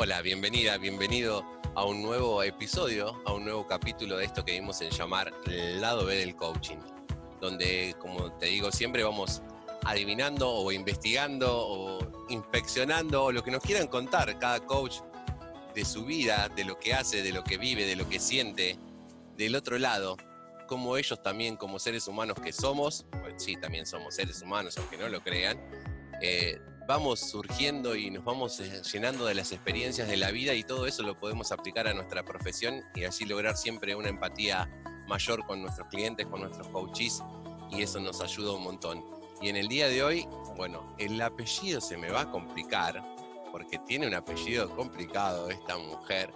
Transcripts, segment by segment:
Hola, bienvenida, bienvenido a un nuevo episodio, a un nuevo capítulo de esto que vimos en llamar el lado B del coaching, donde, como te digo, siempre vamos adivinando o investigando o inspeccionando lo que nos quieran contar cada coach de su vida, de lo que hace, de lo que vive, de lo que siente, del otro lado, como ellos también, como seres humanos que somos, pues sí, también somos seres humanos, aunque no lo crean, eh, vamos surgiendo y nos vamos eh, llenando de las experiencias de la vida y todo eso lo podemos aplicar a nuestra profesión y así lograr siempre una empatía mayor con nuestros clientes, con nuestros coaches y eso nos ayuda un montón. Y en el día de hoy, bueno, el apellido se me va a complicar porque tiene un apellido complicado esta mujer,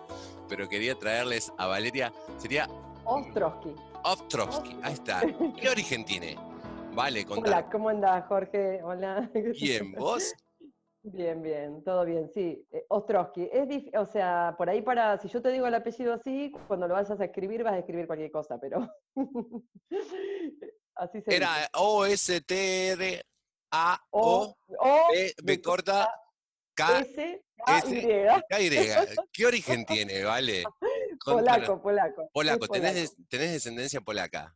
pero quería traerles a Valeria, sería... Ostrowski. Ostrowski, ahí está. ¿Qué origen tiene? Vale, contá. Hola, ¿cómo andás, Jorge? Hola. Bien, ¿vos? Bien, bien, todo bien, sí. Eh, Ostrowski, es o sea, por ahí para, si yo te digo el apellido así, cuando lo vayas a escribir vas a escribir cualquier cosa, pero así se Era O-S-T-R-A-O, B, B corta, K, S, K, Y. ¿Qué origen tiene, vale? Polaco, polaco. Polaco, ¿Tenés, ¿tenés descendencia polaca?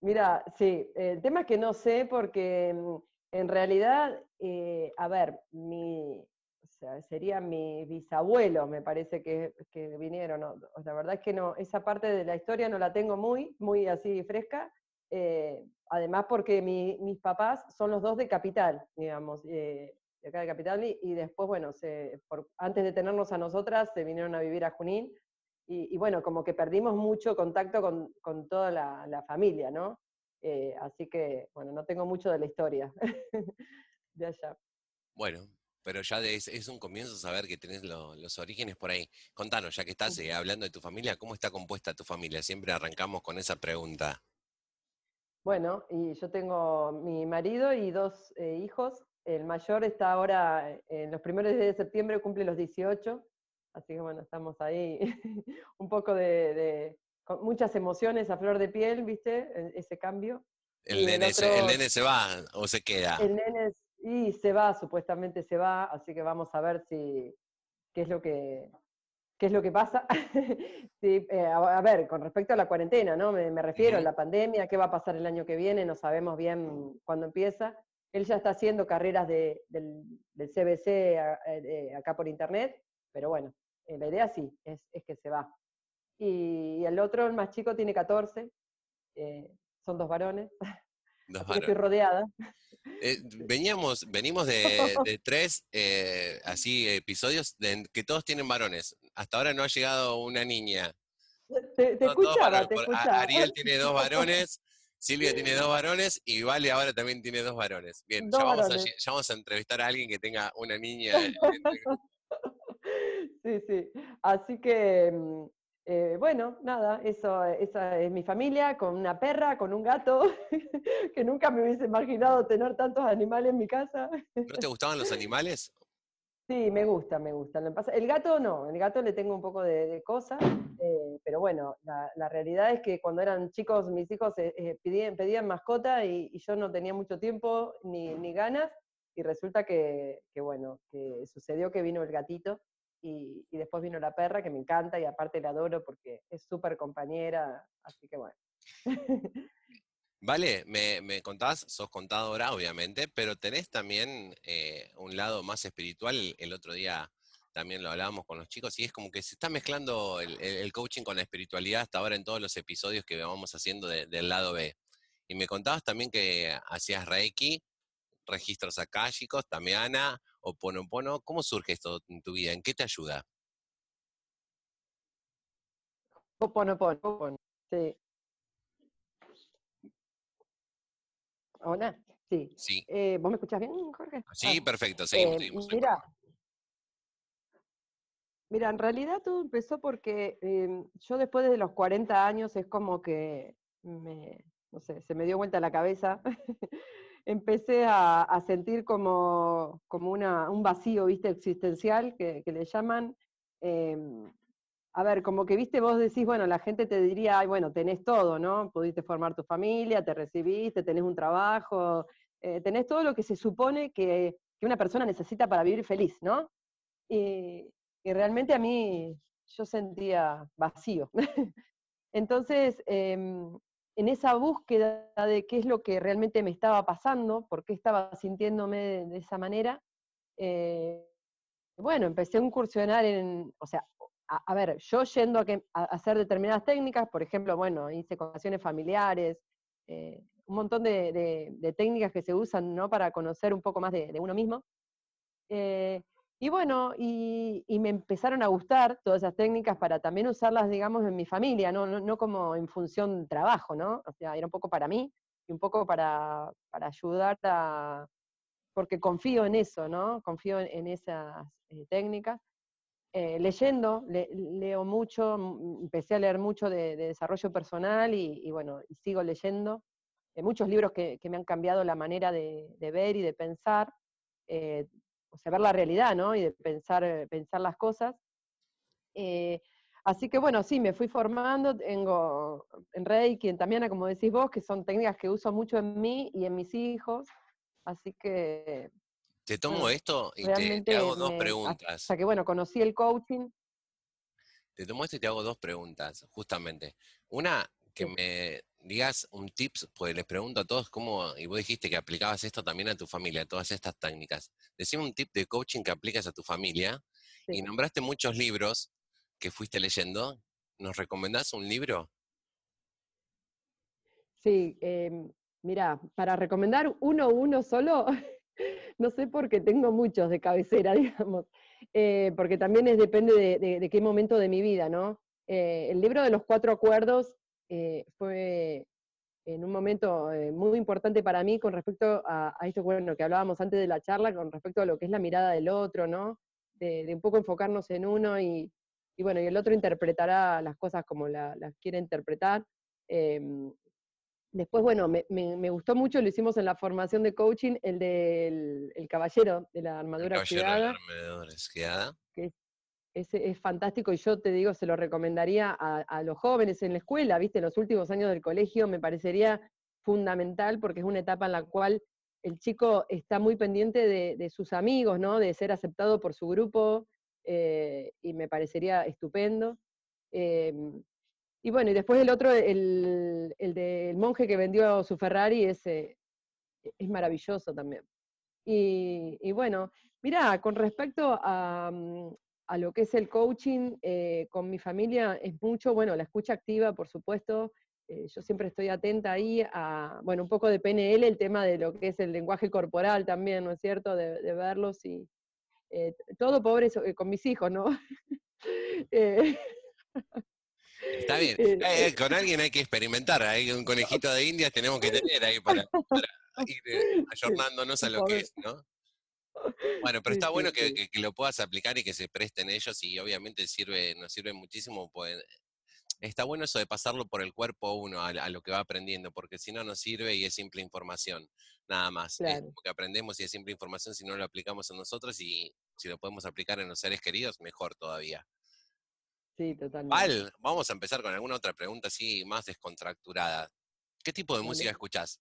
Mira, sí, el tema es que no sé porque mm, en realidad, eh, a ver, mi, o sea, sería mi bisabuelo, me parece que, vinieron. la verdad es que no, esa parte de la historia no la tengo muy, muy así fresca. Eh, además porque mis papás son los dos de Capital, digamos, eh, de acá de Capital, y, después, bueno, se, antes de tenernos a nosotras, se vinieron a vivir a Junín, y, bueno, como que perdimos mucho contacto con, toda la, familia, ¿no? Eh, así que, bueno, no tengo mucho de la historia de allá. Bueno, pero ya es, un comienzo saber que tenés los orígenes por ahí. Contanos, ya que estás eh, hablando de tu familia, ¿cómo está compuesta tu familia? Siempre arrancamos con esa pregunta. Bueno, y yo tengo mi marido y dos eh, hijos. El mayor está ahora, en los primeros días de septiembre cumple los 18, Así que bueno, estamos ahí un poco de, con muchas emociones a flor de piel, ¿viste? E, ese cambio. El nene, se, va o se queda? El nene y se va, supuestamente se va, así que vamos a ver si qué es lo que qué es lo que pasa. Eh, a, ver, con respecto a la cuarentena, ¿no? Me, refiero a la pandemia, qué va a pasar el año que viene, no sabemos bien cuándo empieza. Él ya está haciendo carreras de, del, CBC eh, acá por internet, pero bueno, eh, la idea sí, es, que se va. Y, el otro, el más chico, tiene 14, eh, son dos varones. Dos varones. Estoy rodeada. Eh, veníamos, venimos de, tres así episodios de, que todos tienen varones. Hasta ahora no ha llegado una niña. Te, escuchaba, te Ariel tiene dos varones, Silvia tiene dos varones y Vale ahora también tiene dos varones. Bien, ya vamos, a, ya vamos, a, entrevistar a alguien que tenga una niña. Sí, sí. Así que, mm, eh, bueno, nada, eso, esa es mi familia, con una perra, con un gato, que nunca me hubiese imaginado tener tantos animales en mi casa. ¿No te gustaban los animales? Sí, me gusta, me gusta. El gato no, el gato le tengo un poco de, cosas, eh, pero bueno, la, realidad es que cuando eran chicos mis hijos eh, pedían, pedían, mascota y, yo no tenía mucho tiempo ni, ni ganas, y resulta que, que, bueno, que sucedió que vino el gatito y, después vino la perra, que me encanta y aparte la adoro porque es súper compañera, así que bueno. Vale, me, me, contás, sos contadora, obviamente, pero tenés también eh, un lado más espiritual. El otro día también lo hablábamos con los chicos y es como que se está mezclando el, coaching con la espiritualidad hasta ahora en todos los episodios que vamos haciendo del lado B. Y me contabas también que hacías Reiki, registros akáshicos, Tameana, o Ponopono. ¿Cómo surge esto en tu vida? ¿En qué te ayuda? Ponopono, sí. Hola, sí. sí. Eh, ¿Vos me escuchás bien, Jorge? Sí, ah, perfecto, seguimos, eh, Mira, mira, en realidad todo empezó porque em, yo después de los 40 años es como que me, no sé, se me dio vuelta la cabeza empecé a, sentir como, como una, un vacío, ¿viste? Existencial, que, le llaman. Em, a ver, como que, viste, vos decís, bueno, la gente te diría, ay, bueno, tenés todo, ¿no? Pudiste formar tu familia, te recibiste, tenés un trabajo, eh, tenés todo lo que se supone que, que, una persona necesita para vivir feliz, ¿no? Y, y realmente a mí yo sentía vacío. Entonces, em, en esa búsqueda de qué es lo que realmente me estaba pasando, por qué estaba sintiéndome de, esa manera, eh, bueno, empecé a incursionar en, o sea, a, ver, yo yendo a, hacer determinadas técnicas, por ejemplo, bueno, hice conversaciones familiares, eh, un montón de, técnicas que se usan ¿no? para conocer un poco más de, uno mismo. Eh, y bueno, y, me empezaron a gustar todas esas técnicas para también usarlas, digamos, en mi familia, no, no, como en función trabajo, ¿no? O sea, era un poco para mí y un poco para, para ayudar a, porque confío en eso, ¿no? Confío en, esas eh, técnicas. Eh, leyendo, leo mucho, empecé a leer mucho de, desarrollo personal y, bueno, y sigo leyendo. Eh, muchos libros que, me han cambiado la manera de, ver y de pensar o sea, ver la realidad, ¿no? Y de pensar, eh, pensar las cosas. Eh, así que bueno, sí, me fui formando, tengo en Reiki, en Tamiana, como decís vos, que son técnicas que uso mucho en mí y en mis hijos, así que... Te tomo esto y te, hago dos preguntas. O sea que bueno, conocí el coaching. Te tomo esto y te hago dos preguntas, justamente. Una, que me digas un tips, pues les pregunto a todos cómo, y vos dijiste que aplicabas esto también a tu familia, todas estas técnicas. Decime un tip de coaching que aplicas a tu familia y nombraste muchos libros que fuiste leyendo. ¿Nos recomendás un libro? Sí, em, mira, para recomendar uno uno solo, no sé por qué tengo muchos de cabecera, digamos, eh, porque también es, depende de, qué momento de mi vida, ¿no? Eh, el libro de los cuatro acuerdos eh, fue en un momento eh, muy importante para mí con respecto a, esto bueno, que hablábamos antes de la charla, con respecto a lo que es la mirada del otro, ¿no? De, un poco enfocarnos en uno y, bueno, y el otro interpretará las cosas como las quiere interpretar. Em, después, bueno, me, gustó mucho, lo hicimos en la formación de coaching, el del caballero de la armadura el caballero De la armadura Que es, fantástico y yo te digo, se lo recomendaría a, los jóvenes en la escuela, viste, en los últimos años del colegio me parecería fundamental porque es una etapa en la cual el chico está muy pendiente de, sus amigos, ¿no? De ser aceptado por su grupo eh, y me parecería estupendo. Em, y bueno, y después el otro, el, del monje que vendió su Ferrari, es, es maravilloso también. Y, y, bueno, mira, con respecto a, mm, a lo que es el coaching eh, con mi familia es mucho, bueno, la escucha activa, por supuesto. Eh, yo siempre estoy atenta ahí a, bueno, un poco de PNL, el tema de lo que es el lenguaje corporal también, ¿no es cierto? De, verlos y eh, todo pobre con mis hijos, ¿no? Está bien. con alguien hay que experimentar. Hay un conejito de indias tenemos que tener ahí para, ir ayornándonos a lo que es, ¿no? Bueno, pero está bueno que, lo puedas aplicar y que se presten ellos y obviamente sirve, nos sirve muchísimo. Pues, está bueno eso de pasarlo por el cuerpo uno a, lo que va aprendiendo, porque si no nos sirve y es simple información, nada más. Es como que aprendemos y es simple información si no lo aplicamos en nosotros y si lo podemos aplicar en los seres queridos, mejor todavía. Sí, totalmente. Val, vamos a empezar con alguna otra pregunta así más descontracturada. ¿Qué tipo de música escuchás?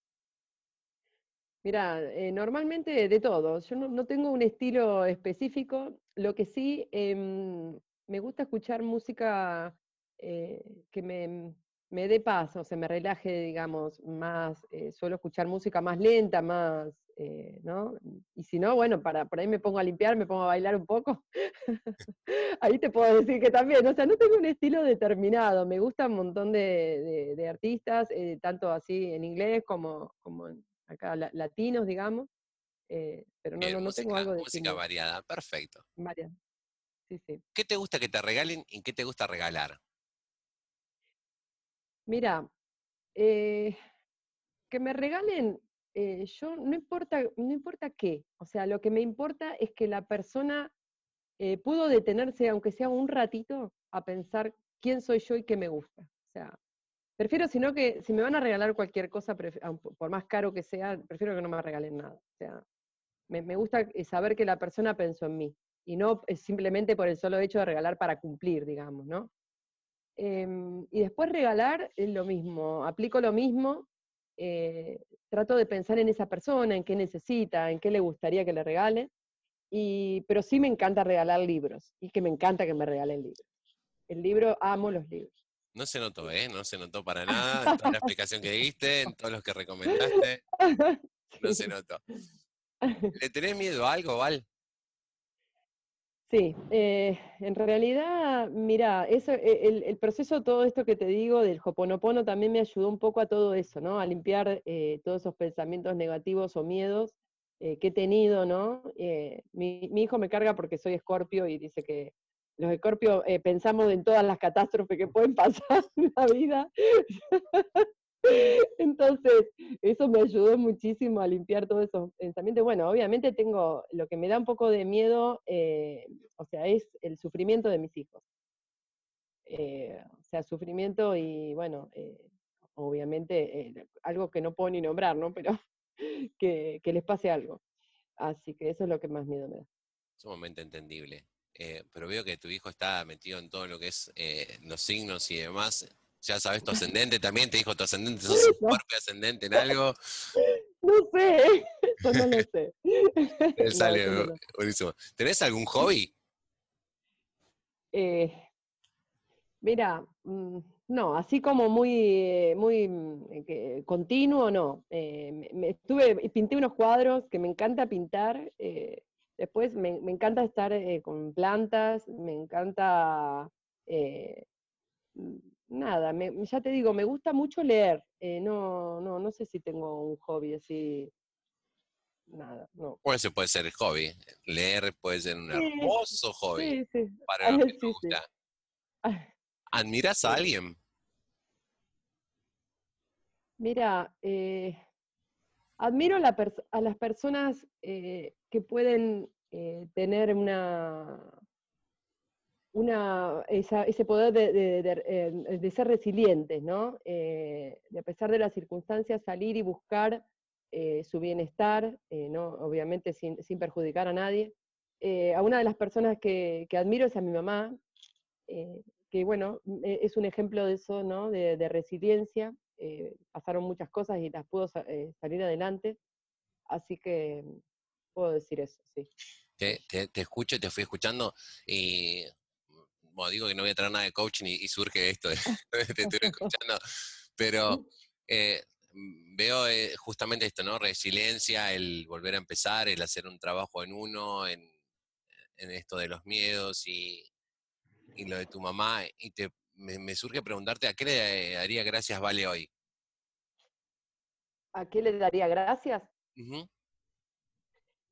Mira, eh, normalmente de todo. Yo no, tengo un estilo específico. Lo que sí, em, me gusta escuchar música eh, que me, me, dé paz, o sea, me relaje, digamos, más. Eh, suelo escuchar música más lenta, más, ¿no? Y si no, bueno, para, por ahí me pongo a limpiar, me pongo a bailar un poco. ahí te puedo decir que también, o sea, no tengo un estilo determinado. Me gusta un montón de, de artistas, tanto así en inglés como, como en acá latinos, digamos, eh, pero no, no, tengo algo de... Música variada, perfecto. Variada. Sí, sí. ¿Qué te gusta que te regalen y qué te gusta regalar? Mira, eh, que me regalen, eh, yo no importa, no importa qué, o sea, lo que me importa es que la persona pudo detenerse, aunque sea un ratito, a pensar quién soy yo y qué me gusta. O sea, Prefiero, sino que si me van a regalar cualquier cosa, por más caro que sea, prefiero que no me regalen nada. O sea, me, gusta eh, saber que la persona pensó en mí y no simplemente por el solo hecho de regalar para cumplir, digamos, ¿no? Em, y después regalar es lo mismo, aplico lo mismo, eh, trato de pensar en esa persona, en qué necesita, en qué le gustaría que le regale. y, pero sí me encanta regalar libros y que me encanta que me regalen libros. El libro, amo los libros. No se notó, ¿eh? No se notó para nada en toda la explicación que diste, en todos los que recomendaste. No se notó. ¿Le tenés miedo a algo, Val? Sí, eh, en realidad, mira, eso, e, el, proceso, todo esto que te digo del Hoponopono también me ayudó un poco a todo eso, ¿no? A limpiar eh, todos esos pensamientos negativos o miedos eh, que he tenido, ¿no? Mi, mi, hijo me carga porque soy escorpio y dice que los escorpios pensamos en todas las catástrofes que pueden pasar en la vida. Entonces, eso me ayudó muchísimo a limpiar todos esos pensamientos. Bueno, obviamente tengo, lo que me da un poco de miedo, eh, o sea, es el sufrimiento de mis hijos. Eh, o sea, sufrimiento y, bueno, eh, obviamente algo que no puedo ni nombrar, ¿no? Pero que, les pase algo. Así que eso es lo que más miedo me da. Sumamente entendible. Pero veo que tu hijo está metido en todo lo que es los signos y demás ya sabes tu ascendente también, te dijo tu ascendente, sos un cuerpo ascendente en algo. No sé, no lo sé. sale, buenísimo. ¿Tenés algún hobby? Eh, mira, mm, no, así como muy, muy mm, continuo, no. Eh, me, estuve, pinté unos cuadros que me encanta pintar. Eh, después me, me, encanta estar con plantas, me encanta nada, ya te digo, me gusta mucho leer. Eh, no, no, no sé si tengo un hobby así. Nada, no. Bueno, ese puede ser el hobby. Leer puede ser un hermoso hobby. Sí, sí. Para lo que te gusta. ¿Admiras a alguien? Mira, eh, admiro a las personas eh, que pueden tener una, una, ese poder eh, de, ser resilientes, ¿no? Eh, de a pesar de las circunstancias, salir y buscar eh, su bienestar, ¿no? obviamente sin, perjudicar a nadie. a una de las personas que, admiro es a mi mamá, que bueno, e, es un ejemplo de eso, ¿no? de, resiliencia. pasaron muchas cosas y las pudo salir adelante, así que puedo decir eso, sí. Te, te, te, escucho, te fui escuchando y bueno, digo que no voy a traer nada de coaching y, surge esto, de, te estoy escuchando, pero eh, mm, veo eh, justamente esto, ¿no? Resiliencia, el volver a empezar, el hacer un trabajo en uno, en, esto de los miedos y, lo de tu mamá, y te, me, surge preguntarte, ¿a qué le daría gracias Vale hoy? ¿A qué le daría gracias?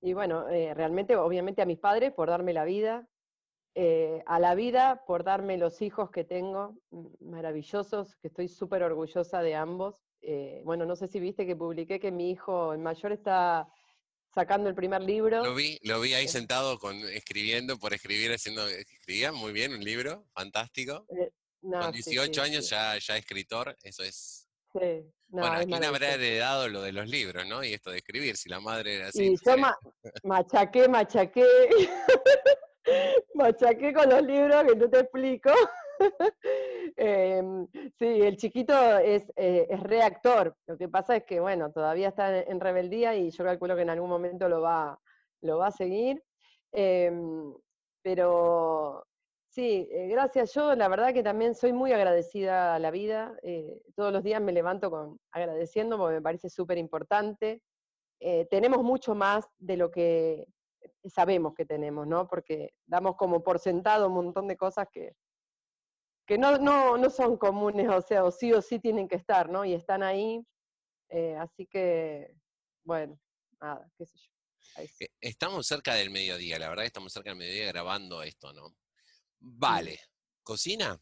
Y bueno, eh, realmente, obviamente a mis padres por darme la vida, eh, a la vida por darme los hijos que tengo, maravillosos, que estoy súper orgullosa de ambos. Eh, bueno, no sé si viste que publiqué que mi hijo, el mayor, está sacando el primer libro. Lo vi, lo vi ahí sentado con, escribiendo, por escribir, haciendo, escribía muy bien un libro, fantástico. Eh, con 18 años Ya, ya escritor, eso es... Sí. bueno, ¿a quién habrá heredado lo de los libros, no? Y esto de escribir, si la madre era así. Y yo machaqué, machaqué. Machaqué con los libros que no te explico. Em, sí, el chiquito es, eh, es, reactor. Lo que pasa es que, bueno, todavía está en rebeldía y yo calculo que en algún momento lo va, lo va a seguir. Em, pero sí, eh, gracias. Yo la verdad que también soy muy agradecida a la vida. Eh, todos los días me levanto con agradeciendo porque me parece súper importante. tenemos mucho más de lo que sabemos que tenemos, ¿no? Porque damos como por sentado un montón de cosas que, que no, no, no son comunes, o sea, o sí o sí tienen que estar, ¿no? Y están ahí. Eh, así que, bueno, nada, qué sé yo. E, estamos cerca del mediodía, la verdad que estamos cerca del mediodía grabando esto, ¿no? Vale. ¿Cocina?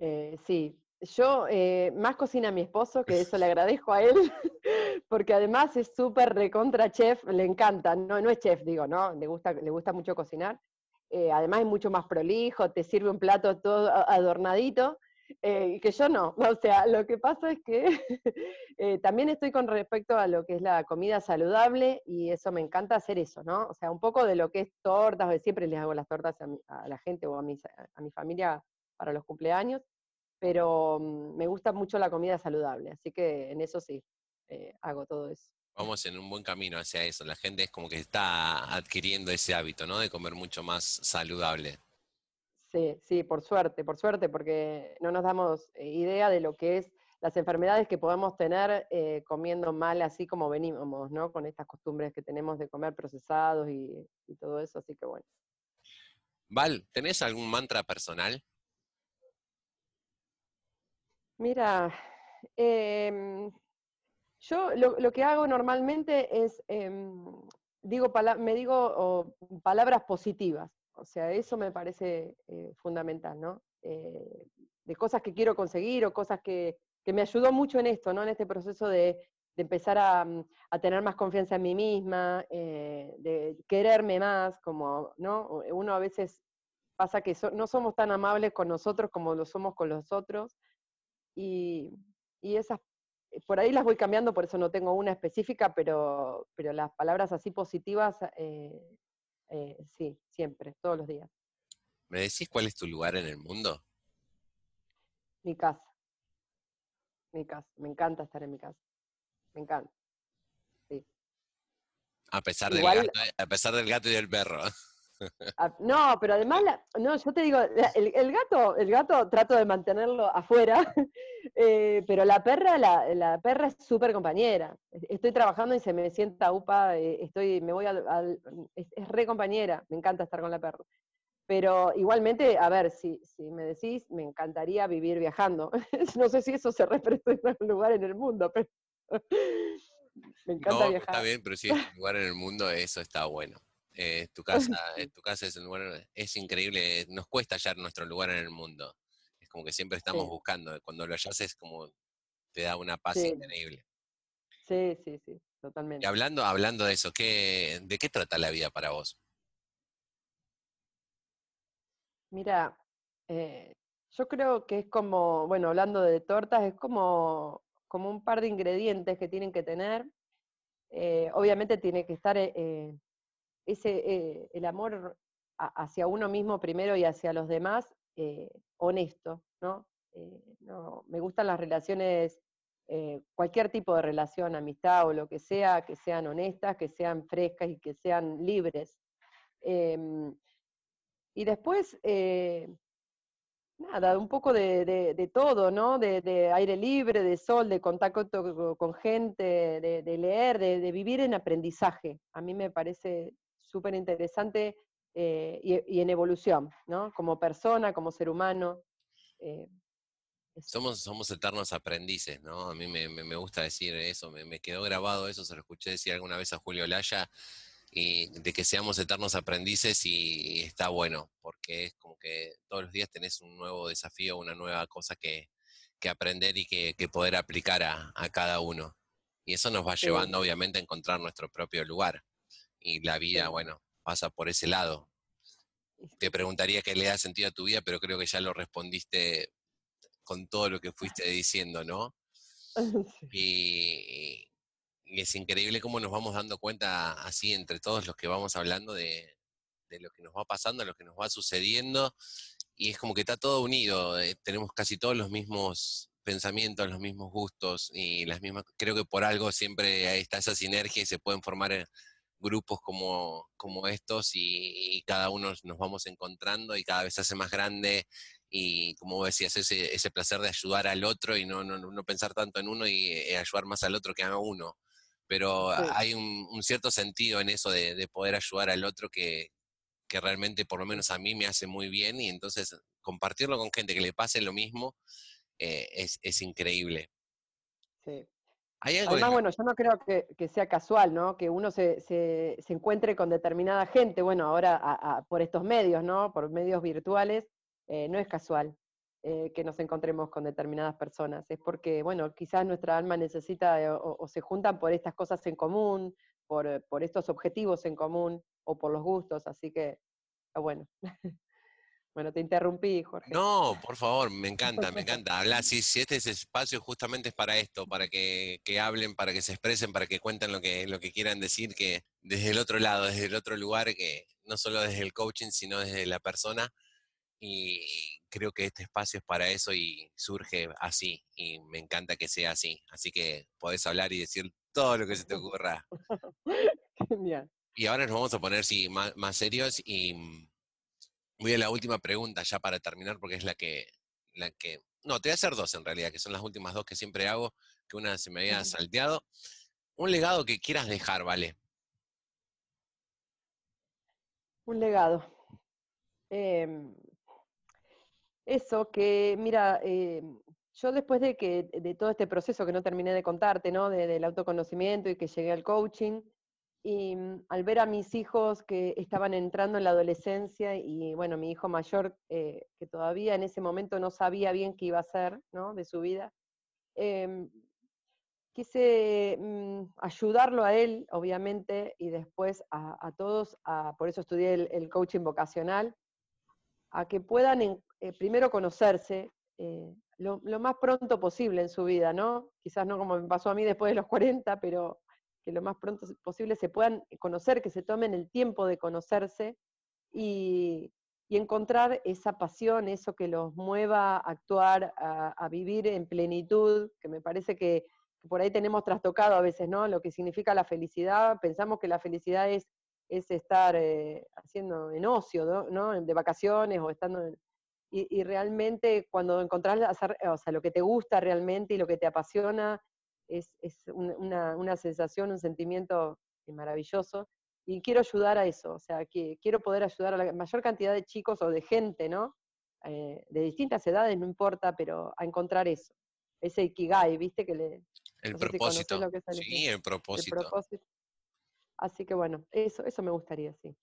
Eh, sí, yo eh, más cocina a mi esposo, que eso le agradezco a él, porque además es súper recontra chef, le encanta, no, no es chef, digo, ¿no? Le gusta, le gusta mucho cocinar. Eh, además es mucho más prolijo, te sirve un plato todo adornadito, eh, que yo no. O sea, lo que pasa es que también estoy con respecto a lo que es la comida saludable y eso me encanta hacer eso, ¿no? O sea, un poco de lo que es tortas, siempre les hago las tortas a, la gente o a, a mi familia para los cumpleaños pero mm, me gusta mucho la comida saludable, así que en eso sí, eh, hago todo eso. Vamos en un buen camino hacia eso. La gente es como que está adquiriendo ese hábito, ¿no? De comer mucho más saludable. Sí, sí, por suerte, por suerte, porque no nos damos eh, idea de lo que es las enfermedades que podemos tener eh, comiendo mal así como venimos, ¿no? Con estas costumbres que tenemos de comer procesados y, todo eso, así que bueno. Val, ¿tenés algún mantra personal? Mira, em, yo lo, que hago normalmente es, em, digo me digo palabras positivas, o sea, eso me parece eh, fundamental, ¿no? Eh, de cosas que quiero conseguir o cosas que, que me ayudó mucho en esto, ¿no? En este proceso de, empezar mm, a, tener más confianza en mí misma, eh, de quererme más, como, ¿no? Uno a veces pasa que no somos tan amables con nosotros como lo somos con los otros, y, esas, eh, por ahí las voy cambiando, por eso no tengo una específica, pero, pero las palabras así positivas, eh, sí, siempre, todos los días. ¿Me decís cuál es tu lugar en el mundo? Mi casa mi casa. Me encanta estar en mi casa. Me encanta. Sí. A pesar, del gato, eh, a pesar del gato y del perro. Ah, no, pero además, no, yo te digo, el, gato, el gato trato de mantenerlo afuera, eh, pero la perra, la, perra es súper compañera. Estoy trabajando y se me sienta upa, eh, estoy, me voy al, es, es, re compañera, me encanta estar con la perra. Pero igualmente, a ver, si, si me decís, me encantaría vivir viajando. no sé si eso se representa en algún lugar en el mundo, pero me encanta viajar. Está bien, pero un lugar en el mundo, eso está bueno. Eh, tu casa, eh, tu casa es un lugar, es increíble, nos cuesta hallar nuestro lugar en el mundo. Es como que siempre estamos buscando, cuando lo hallas es como te da una paz increíble. Sí, sí, sí, totalmente. Y hablando, hablando de eso, ¿qué, ¿de qué trata la vida para vos? Mira, eh, yo creo que es como, bueno, hablando de tortas, es como, como un par de ingredientes que tienen que tener. Eh, obviamente tiene que estar eh, ese, el amor hacia uno mismo primero y hacia los demás honesto, ¿no? ¿no? Me gustan las relaciones, cualquier tipo de relación, amistad o lo que sea, que sean honestas, que sean frescas y que sean libres. Em, y después, eh, nada, un poco de, todo, ¿no? De, aire libre, de sol, de contacto con gente, de, leer, de, vivir en aprendizaje. A mí me parece súper interesante eh, y, en evolución, ¿no? Como persona, como ser humano. Eh, somos, somos eternos aprendices, ¿no? A mí me, gusta decir eso, me, me, quedó grabado eso, se lo escuché decir alguna vez a Julio Laya, y de que seamos eternos aprendices y, está bueno, porque es como que todos los días tenés un nuevo desafío, una nueva cosa que, aprender y que, poder aplicar a, cada uno. Y eso nos va llevando obviamente a encontrar nuestro propio lugar. Y la vida, bueno, pasa por ese lado. Te preguntaría qué le da sentido a tu vida, pero creo que ya lo respondiste con todo lo que fuiste diciendo, ¿no? Y, y es increíble cómo nos vamos dando cuenta así entre todos los que vamos hablando de, lo que nos va pasando, lo que nos va sucediendo, y es como que está todo unido, eh, tenemos casi todos los mismos pensamientos, los mismos gustos y las mismas, creo que por algo siempre está esa sinergia y se pueden formar eh, grupos como, como estos y, cada uno nos vamos encontrando y cada vez se hace más grande y como decías, ese, ese placer de ayudar al otro y no, no, no pensar tanto en uno y eh, ayudar más al otro que a uno pero hay un, cierto sentido en eso de, poder ayudar al otro que, realmente por lo menos a mí me hace muy bien y entonces compartirlo con gente que le pase lo mismo eh, es, increíble. Sí. Además, bueno, yo no creo que, sea casual, ¿no? Que uno se, encuentre con determinada gente, bueno, ahora por estos medios, ¿no? Por medios virtuales, eh, no es casual. Eh, que nos encontremos con determinadas personas. Es porque, bueno, quizás nuestra alma necesita eh, o, se juntan por estas cosas en común, por, por, estos objetivos en común o por los gustos, así que, bueno. bueno, te interrumpí, Jorge. No, por favor, me encanta, me encanta. Hablar, si, si este espacio justamente es para esto, para que, que, hablen, para que se expresen, para que cuenten lo que, lo que quieran decir, que desde el otro lado, desde el otro lugar, que no solo desde el coaching, sino desde la persona, y creo que este espacio es para eso y surge así y me encanta que sea así. Así que podés hablar y decir todo lo que se te ocurra. Genial. Y ahora nos vamos a poner sí, más, más serios y mm, voy a la última pregunta ya para terminar porque es la que, la que... No, te voy a hacer dos en realidad, que son las últimas dos que siempre hago, que una se me había salteado. Un legado que quieras dejar, ¿vale? Un legado. Em, eso que, mira, em, yo después de que de todo este proceso que no terminé de contarte, ¿no? De- del autoconocimiento y que llegué al coaching, y mm, al ver a mis hijos que estaban entrando en la adolescencia y bueno, mi hijo mayor eh, que todavía en ese momento no sabía bien qué iba a hacer, ¿no? De su vida, em, quise mm, ayudarlo a él, obviamente, y después a, todos, a- por eso estudié el, coaching vocacional, a que puedan eh, primero conocerse eh, lo, lo más pronto posible en su vida, ¿no? Quizás no como me pasó a mí después de los 40, pero que lo más pronto posible se puedan conocer, que se tomen el tiempo de conocerse y, y encontrar esa pasión, eso que los mueva a actuar, a, vivir en plenitud, que me parece que, por ahí tenemos trastocado a veces, ¿no? Lo que significa la felicidad. Pensamos que la felicidad es, es estar eh, haciendo en ocio, ¿no? De vacaciones o estando en- y, y realmente cuando encontrás hacer, o sea, lo que te gusta realmente y lo que te apasiona, es, es un- una, una sensación, un sentimiento maravilloso. Y quiero ayudar a eso, o sea, que quiero poder ayudar a la mayor cantidad de chicos o de gente, ¿no? Eh, de distintas edades, no importa, pero a encontrar eso. Ese ikigai, ¿viste? Que le, El No si propósito. lo que sí, el el propósito. propósito. Así que bueno, eso, eso me gustaría, sí.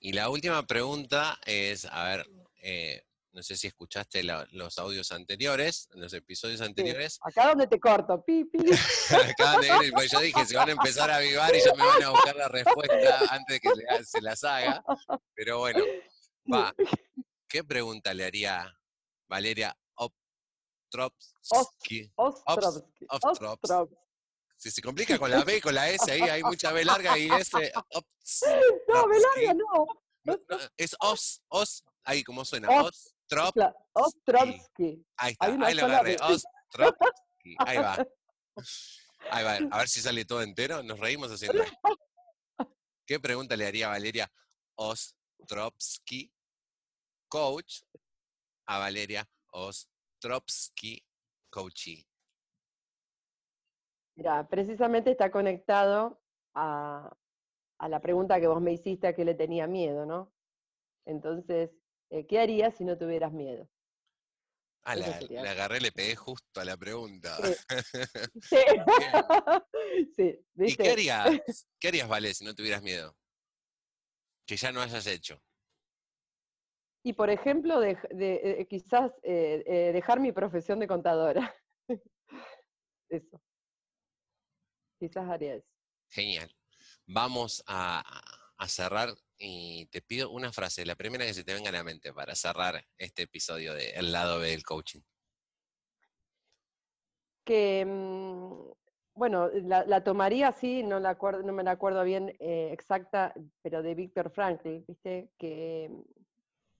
Y la última pregunta es, a ver, eh, no sé si escuchaste la- los audios anteriores, los episodios Sí. anteriores. Acá donde te corto, pi, pi. Acaban de ir, pues yo dije, se van a empezar a avivar y ya me van a buscar la respuesta antes de que ha- se las haga. Pero bueno, va. ¿Qué pregunta le haría Valeria? Ostrovsky. Ostrov- Ostrovsky. Si se complica con la B y con la S, ahí hay mucha B larga y S. Ops- No, Ostrovsky. larga, no, es os, os, ahí como suena, Os- Ostrovsky. ahí está, una ahí lo agarré. Ostrovsky, ahí va. Ahí va, a ver si sale todo entero, nos reímos haciendo. ¿Qué pregunta le haría Valeria Ostrovsky, coach, a Valeria Ostrovsky, coachee? Mira, precisamente está conectado a, a la pregunta que vos me hiciste a qué le tenía miedo, ¿no? Entonces, eh, ¿qué harías si no tuvieras miedo? Ah, la, agarré, le pegué justo a la pregunta. Sí. sí, ¿Y ¿viste? qué harías, qué harías, Vale, si no tuvieras miedo? Que ya no hayas hecho. Y por ejemplo, de- eh, quizás eh, eh, dejar mi profesión de contadora. Eso. Quizás haría eso. Genial. Vamos a, a cerrar y te pido una frase, la primera que se te venga a la mente para cerrar este episodio de El lado B del coaching. Que, mm, bueno, la, tomaría así, no, me la acuerdo bien eh, exacta, pero de Víctor Frankl, ¿viste? Que,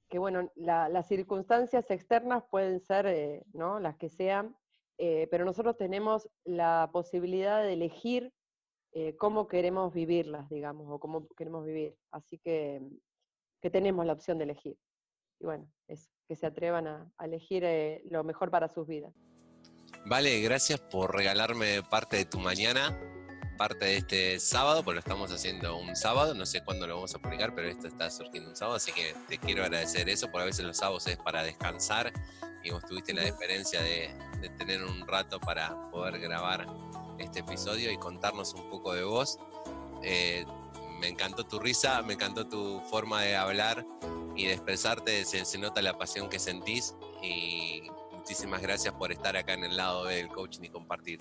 que bueno, la- las circunstancias externas pueden ser, eh, ¿no? Las que sean, eh, pero nosotros tenemos la posibilidad de elegir eh, cómo queremos vivirlas, digamos, o cómo queremos vivir. Así que, que tenemos la opción de elegir. Y bueno, eso, que se atrevan a, a elegir eh, lo mejor para sus vidas. Vale, gracias por regalarme parte de tu mañana, parte de este sábado, porque lo estamos haciendo un sábado, no sé cuándo lo vamos a publicar, pero esto está surgiendo un sábado, así que te quiero agradecer eso, porque a veces los sábados es para descansar y vos tuviste la diferencia de, de tener un rato para poder grabar este episodio y contarnos un poco de vos. Eh, me encantó tu risa, me encantó tu forma de hablar y de expresarte, se, se nota la pasión que sentís y muchísimas gracias por estar acá en el lado del coaching y compartir.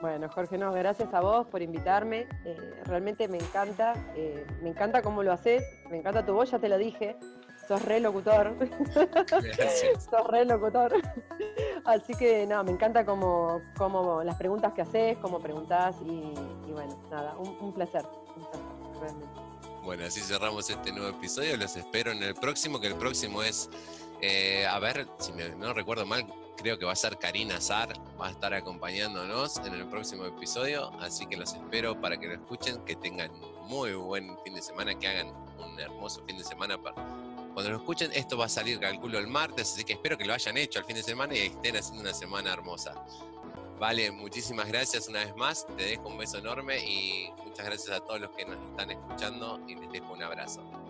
Bueno, Jorge, no, gracias a vos por invitarme. eh, realmente me encanta, eh, me encanta cómo lo haces, me encanta tu voz, ya te lo dije. Sos re locutor, sos re locutor. Así que no, me encanta como, como las preguntas que haces, cómo preguntás y, y bueno, nada, un, un placer, un placer, realmente. Bueno, así cerramos este nuevo episodio. Los espero en el próximo, que el próximo es, eh, a ver, si me- no recuerdo mal, creo que va a ser Karina Zar, va a estar acompañándonos en el próximo episodio, así que los espero para que lo escuchen, que tengan muy buen fin de semana, que hagan un hermoso fin de semana. Para... Cuando lo escuchen, esto va a salir, calculo, el martes, así que espero que lo hayan hecho el fin de semana y estén haciendo una semana hermosa. Vale, muchísimas gracias una vez más, te dejo un beso enorme y muchas gracias a todos los que nos están escuchando y les dejo un abrazo.